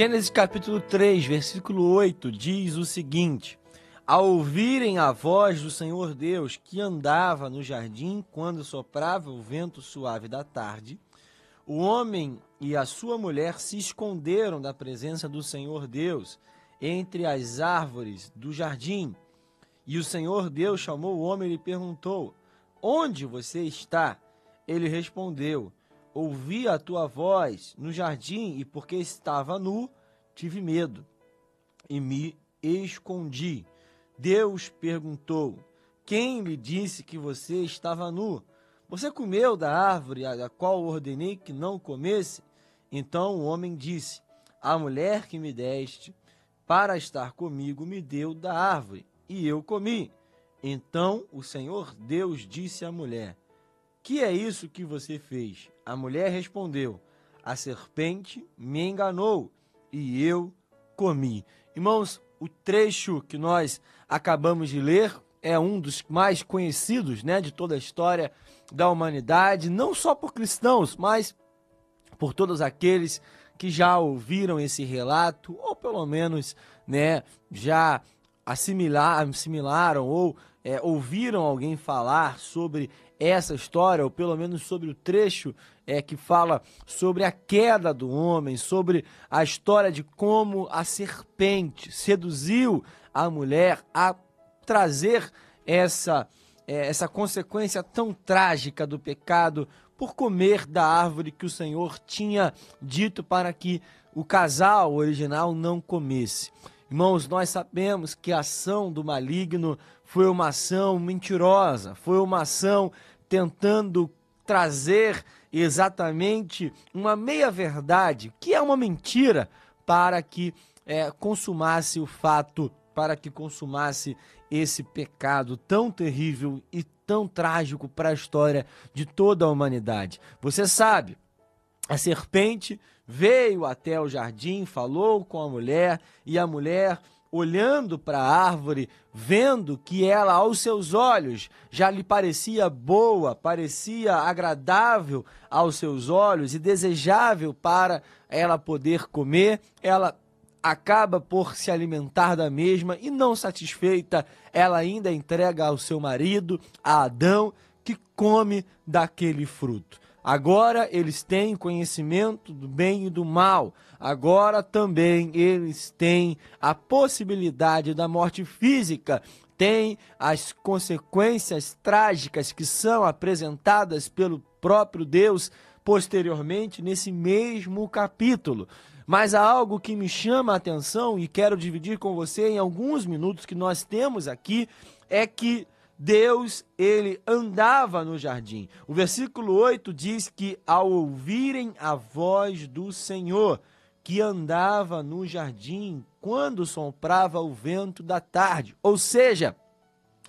Gênesis capítulo 3, versículo 8 diz o seguinte: Ao ouvirem a voz do Senhor Deus que andava no jardim quando soprava o vento suave da tarde, o homem e a sua mulher se esconderam da presença do Senhor Deus entre as árvores do jardim. E o Senhor Deus chamou o homem e lhe perguntou: Onde você está? Ele respondeu: Ouvi a tua voz no jardim e porque estava nu, tive medo e me escondi. Deus perguntou: Quem lhe disse que você estava nu? Você comeu da árvore a qual ordenei que não comesse? Então o homem disse: A mulher que me deste para estar comigo me deu da árvore e eu comi. Então o Senhor Deus disse à mulher: Que é isso que você fez? A mulher respondeu: A serpente me enganou e eu comi. Irmãos, o trecho que nós acabamos de ler é um dos mais conhecidos, né, de toda a história da humanidade, não só por cristãos, mas por todos aqueles que já ouviram esse relato ou pelo menos, né, já assimilar, assimilaram ou é, ouviram alguém falar sobre essa história, ou pelo menos sobre o trecho é, que fala sobre a queda do homem, sobre a história de como a serpente seduziu a mulher a trazer essa, é, essa consequência tão trágica do pecado por comer da árvore que o Senhor tinha dito para que o casal original não comesse. Irmãos, nós sabemos que a ação do maligno foi uma ação mentirosa, foi uma ação tentando trazer exatamente uma meia-verdade, que é uma mentira, para que é, consumasse o fato, para que consumasse esse pecado tão terrível e tão trágico para a história de toda a humanidade. Você sabe, a serpente veio até o jardim, falou com a mulher e a mulher olhando para a árvore, vendo que ela aos seus olhos já lhe parecia boa, parecia agradável aos seus olhos e desejável para ela poder comer, ela acaba por se alimentar da mesma e não satisfeita, ela ainda entrega ao seu marido, a Adão, que come daquele fruto. Agora eles têm conhecimento do bem e do mal. Agora também eles têm a possibilidade da morte física, têm as consequências trágicas que são apresentadas pelo próprio Deus posteriormente nesse mesmo capítulo. Mas há algo que me chama a atenção e quero dividir com você em alguns minutos que nós temos aqui é que Deus, ele andava no jardim. O versículo 8 diz que ao ouvirem a voz do Senhor, que andava no jardim quando soprava o vento da tarde. Ou seja,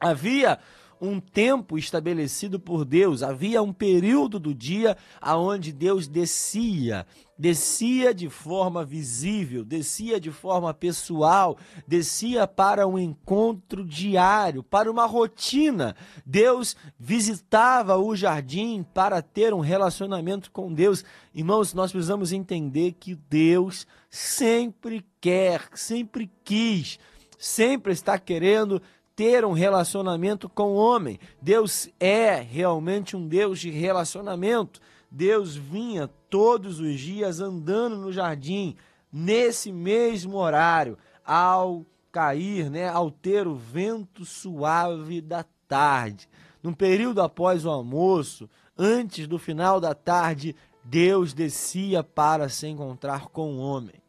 havia um tempo estabelecido por Deus, havia um período do dia aonde Deus descia, descia de forma visível, descia de forma pessoal, descia para um encontro diário, para uma rotina. Deus visitava o jardim para ter um relacionamento com Deus. Irmãos, nós precisamos entender que Deus sempre quer, sempre quis, sempre está querendo ter um relacionamento com o homem. Deus é realmente um Deus de relacionamento. Deus vinha todos os dias andando no jardim, nesse mesmo horário, ao cair, né, ao ter o vento suave da tarde. Num período após o almoço, antes do final da tarde, Deus descia para se encontrar com o homem.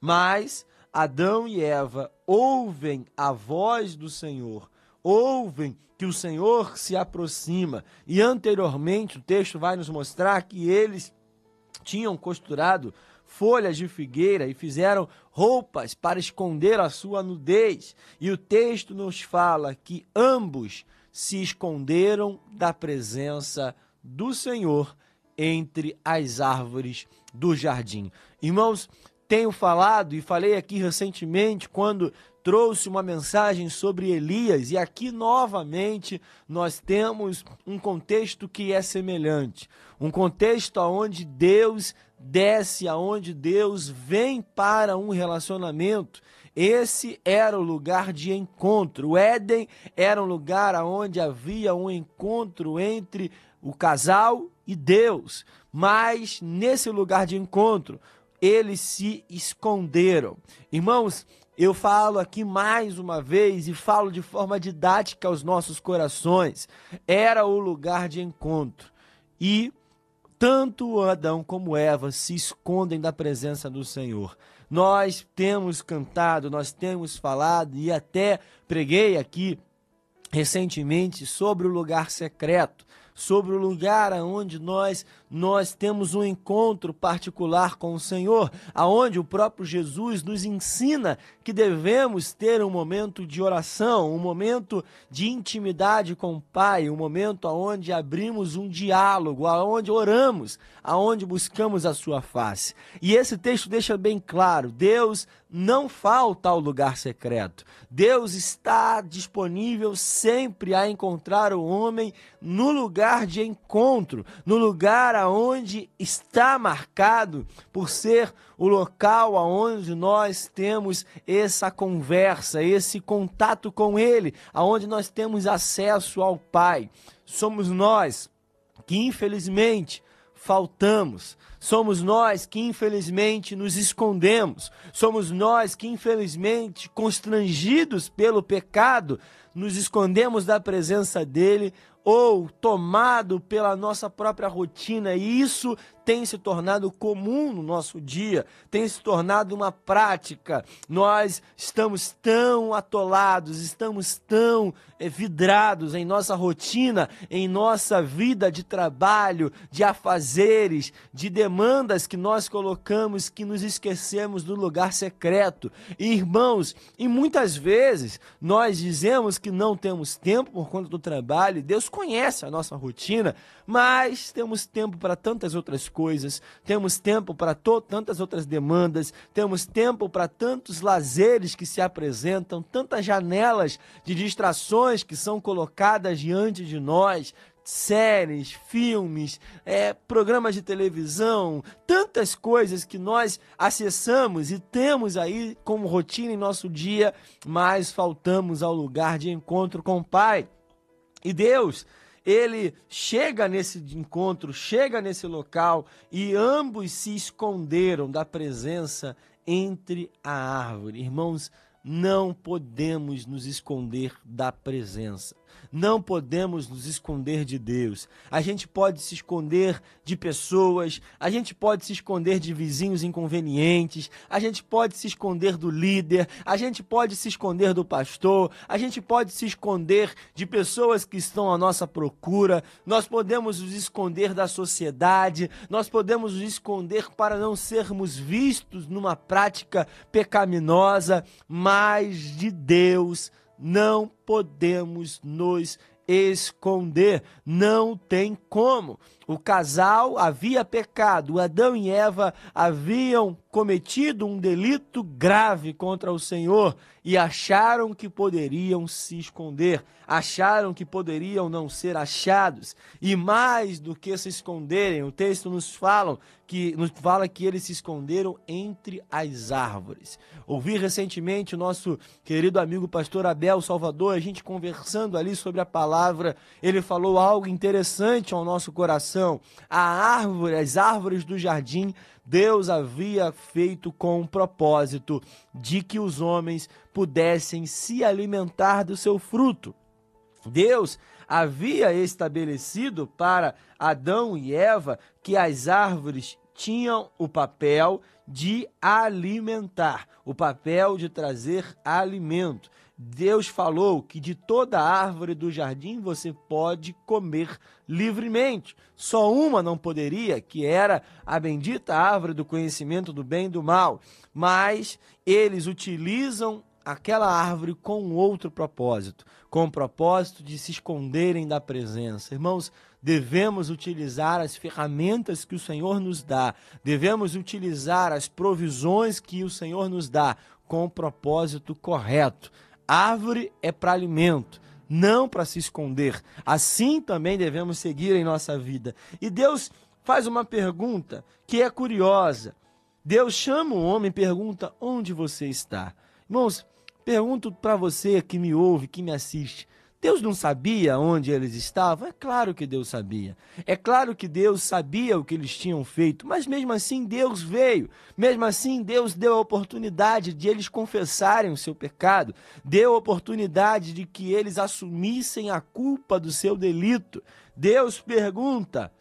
Mas Adão e Eva ouvem a voz do Senhor, ouvem que o Senhor se aproxima. E anteriormente o texto vai nos mostrar que eles tinham costurado folhas de figueira e fizeram roupas para esconder a sua nudez. E o texto nos fala que ambos se esconderam da presença do Senhor entre as árvores do jardim. Irmãos, tenho falado e falei aqui recentemente quando trouxe uma mensagem sobre Elias e aqui novamente nós temos um contexto que é semelhante, um contexto onde Deus desce aonde Deus vem para um relacionamento. Esse era o lugar de encontro. O Éden era um lugar onde havia um encontro entre o casal e Deus. Mas nesse lugar de encontro, eles se esconderam. Irmãos, eu falo aqui mais uma vez e falo de forma didática aos nossos corações. Era o lugar de encontro. E tanto Adão como Eva se escondem da presença do Senhor. Nós temos cantado, nós temos falado e até preguei aqui recentemente sobre o lugar secreto sobre o lugar aonde nós nós temos um encontro particular com o Senhor, aonde o próprio Jesus nos ensina que devemos ter um momento de oração, um momento de intimidade com o Pai, um momento aonde abrimos um diálogo, aonde oramos, aonde buscamos a sua face. E esse texto deixa bem claro, Deus não falta ao lugar secreto. Deus está disponível sempre a encontrar o homem no lugar de encontro, no lugar aonde está marcado por ser o local aonde nós temos essa conversa, esse contato com ele, aonde nós temos acesso ao Pai. Somos nós que infelizmente faltamos. Somos nós que infelizmente nos escondemos. Somos nós que infelizmente, constrangidos pelo pecado, nos escondemos da presença dele ou tomado pela nossa própria rotina, e isso tem se tornado comum no nosso dia, tem se tornado uma prática. Nós estamos tão atolados, estamos tão é, vidrados em nossa rotina, em nossa vida de trabalho, de afazeres, de demandas que nós colocamos que nos esquecemos do lugar secreto. E, irmãos, e muitas vezes nós dizemos que não temos tempo por conta do trabalho, Deus conhece a nossa rotina, mas temos tempo para tantas outras coisas, temos tempo para tantas outras demandas, temos tempo para tantos lazeres que se apresentam, tantas janelas de distrações que são colocadas diante de nós, séries, filmes, é, programas de televisão, tantas coisas que nós acessamos e temos aí como rotina em nosso dia, mas faltamos ao lugar de encontro com o Pai. E Deus, ele chega nesse encontro, chega nesse local e ambos se esconderam da presença entre a árvore. Irmãos, não podemos nos esconder da presença. Não podemos nos esconder de Deus. A gente pode se esconder de pessoas, a gente pode se esconder de vizinhos inconvenientes, a gente pode se esconder do líder, a gente pode se esconder do pastor, a gente pode se esconder de pessoas que estão à nossa procura, nós podemos nos esconder da sociedade, nós podemos nos esconder para não sermos vistos numa prática pecaminosa, mas de Deus não podemos nos esconder, não tem como. O casal havia pecado, Adão e Eva haviam cometido um delito grave contra o Senhor e acharam que poderiam se esconder, acharam que poderiam não ser achados. E mais do que se esconderem, o texto nos fala que nos fala que eles se esconderam entre as árvores. Ouvi recentemente o nosso querido amigo pastor Abel Salvador, a gente conversando ali sobre a palavra, ele falou algo interessante ao nosso coração. A árvore, as árvores do jardim Deus havia feito com o propósito de que os homens pudessem se alimentar do seu fruto. Deus havia estabelecido para Adão e Eva que as árvores tinham o papel de alimentar, o papel de trazer alimento. Deus falou que de toda árvore do jardim você pode comer livremente. Só uma não poderia, que era a bendita árvore do conhecimento do bem e do mal. Mas eles utilizam aquela árvore com outro propósito, com o propósito de se esconderem da presença. Irmãos, devemos utilizar as ferramentas que o Senhor nos dá, devemos utilizar as provisões que o Senhor nos dá com o propósito correto. Árvore é para alimento, não para se esconder. Assim também devemos seguir em nossa vida. E Deus faz uma pergunta que é curiosa. Deus chama o homem e pergunta: Onde você está? Irmãos, pergunto para você que me ouve, que me assiste: Deus não sabia onde eles estavam? É claro que Deus sabia. É claro que Deus sabia o que eles tinham feito, mas mesmo assim Deus veio. Mesmo assim Deus deu a oportunidade de eles confessarem o seu pecado, deu a oportunidade de que eles assumissem a culpa do seu delito. Deus pergunta: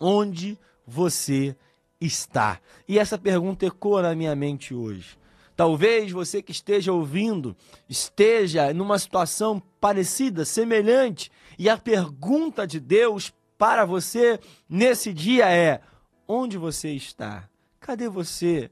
onde você está? E essa pergunta ecoa na minha mente hoje. Talvez você que esteja ouvindo esteja numa situação parecida, semelhante, e a pergunta de Deus para você nesse dia é: onde você está? Cadê você?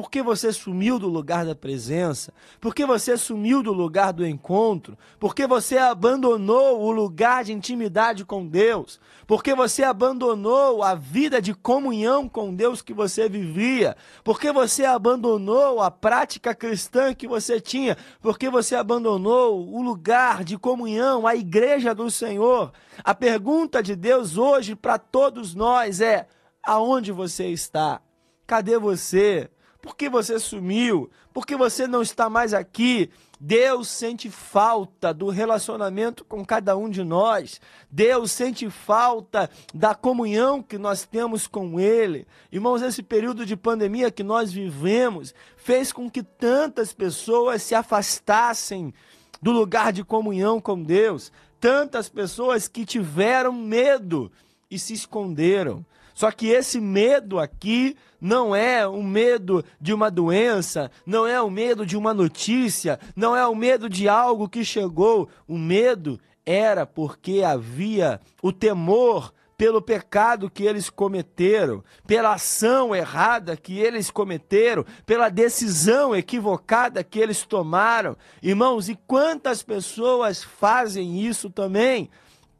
Por que você sumiu do lugar da presença? Por que você sumiu do lugar do encontro? Por que você abandonou o lugar de intimidade com Deus? Por que você abandonou a vida de comunhão com Deus que você vivia? Por que você abandonou a prática cristã que você tinha? Por que você abandonou o lugar de comunhão, a igreja do Senhor? A pergunta de Deus hoje para todos nós é: aonde você está? Cadê você? Por que você sumiu? Por que você não está mais aqui? Deus sente falta do relacionamento com cada um de nós. Deus sente falta da comunhão que nós temos com Ele. Irmãos, esse período de pandemia que nós vivemos fez com que tantas pessoas se afastassem do lugar de comunhão com Deus. Tantas pessoas que tiveram medo e se esconderam. Só que esse medo aqui não é o medo de uma doença, não é o medo de uma notícia, não é o medo de algo que chegou. O medo era porque havia o temor pelo pecado que eles cometeram, pela ação errada que eles cometeram, pela decisão equivocada que eles tomaram. Irmãos, e quantas pessoas fazem isso também?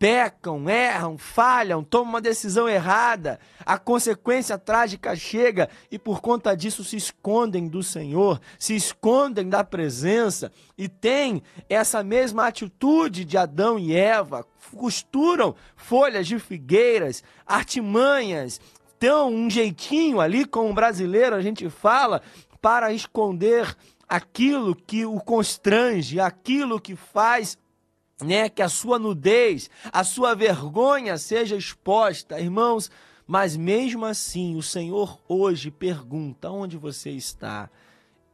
Pecam, erram, falham, tomam uma decisão errada, a consequência trágica chega e por conta disso se escondem do Senhor, se escondem da presença e têm essa mesma atitude de Adão e Eva, costuram folhas de figueiras, artimanhas, tão um jeitinho ali como brasileiro a gente fala para esconder aquilo que o constrange, aquilo que faz né, que a sua nudez, a sua vergonha seja exposta, irmãos. Mas mesmo assim, o Senhor hoje pergunta: onde você está?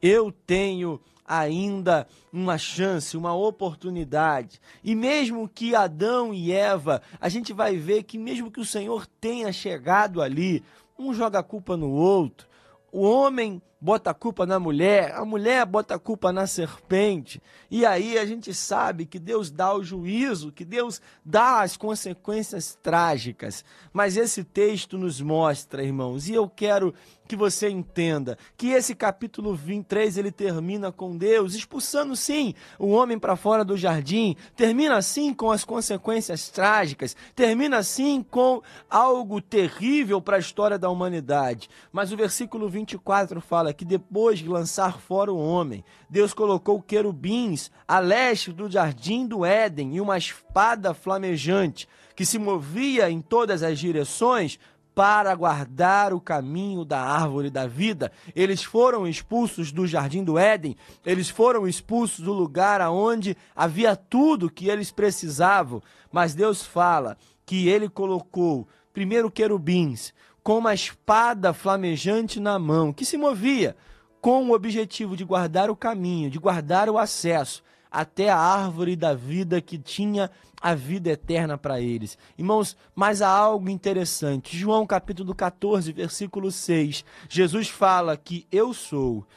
Eu tenho ainda uma chance, uma oportunidade. E mesmo que Adão e Eva, a gente vai ver que mesmo que o Senhor tenha chegado ali, um joga a culpa no outro, o homem bota a culpa na mulher, a mulher bota a culpa na serpente. E aí a gente sabe que Deus dá o juízo, que Deus dá as consequências trágicas. Mas esse texto nos mostra, irmãos, e eu quero que você entenda que esse capítulo 23 ele termina com Deus expulsando sim o homem para fora do jardim, termina assim com as consequências trágicas, termina assim com algo terrível para a história da humanidade. Mas o versículo 24 fala que depois de lançar fora o homem, Deus colocou querubins a leste do jardim do Éden e uma espada flamejante que se movia em todas as direções para guardar o caminho da árvore da vida. Eles foram expulsos do jardim do Éden, eles foram expulsos do lugar aonde havia tudo que eles precisavam. Mas Deus fala que ele colocou primeiro querubins com uma espada flamejante na mão, que se movia com o objetivo de guardar o caminho, de guardar o acesso até a árvore da vida que tinha a vida eterna para eles. Irmãos, mas há algo interessante. João capítulo 14, versículo 6. Jesus fala que eu sou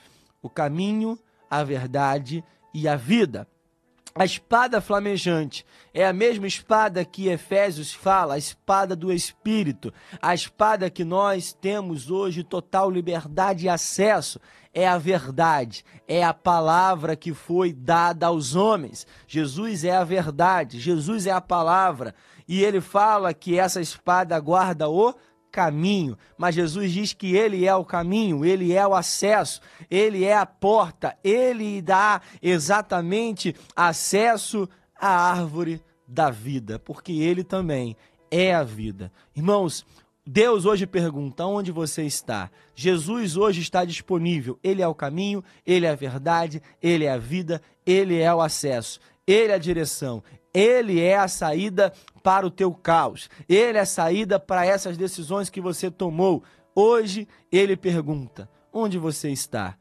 o caminho, a verdade e a vida. A espada flamejante é a mesma espada que Efésios fala, a espada do Espírito, a espada que nós temos hoje total liberdade e acesso é a verdade, é a palavra que foi dada aos homens. Jesus é a verdade, Jesus é a palavra. E ele fala que essa espada guarda o caminho, mas Jesus diz que ele é o caminho, ele é o acesso, ele é a porta, ele dá exatamente acesso à árvore da vida, porque ele também é a vida. Irmãos, Deus hoje pergunta: onde você está? Jesus hoje está disponível. Ele é o caminho, ele é a verdade, ele é a vida, ele é o acesso, ele é a direção, ele é a saída para o teu caos, ele é a saída para essas decisões que você tomou. Hoje ele pergunta: onde você está?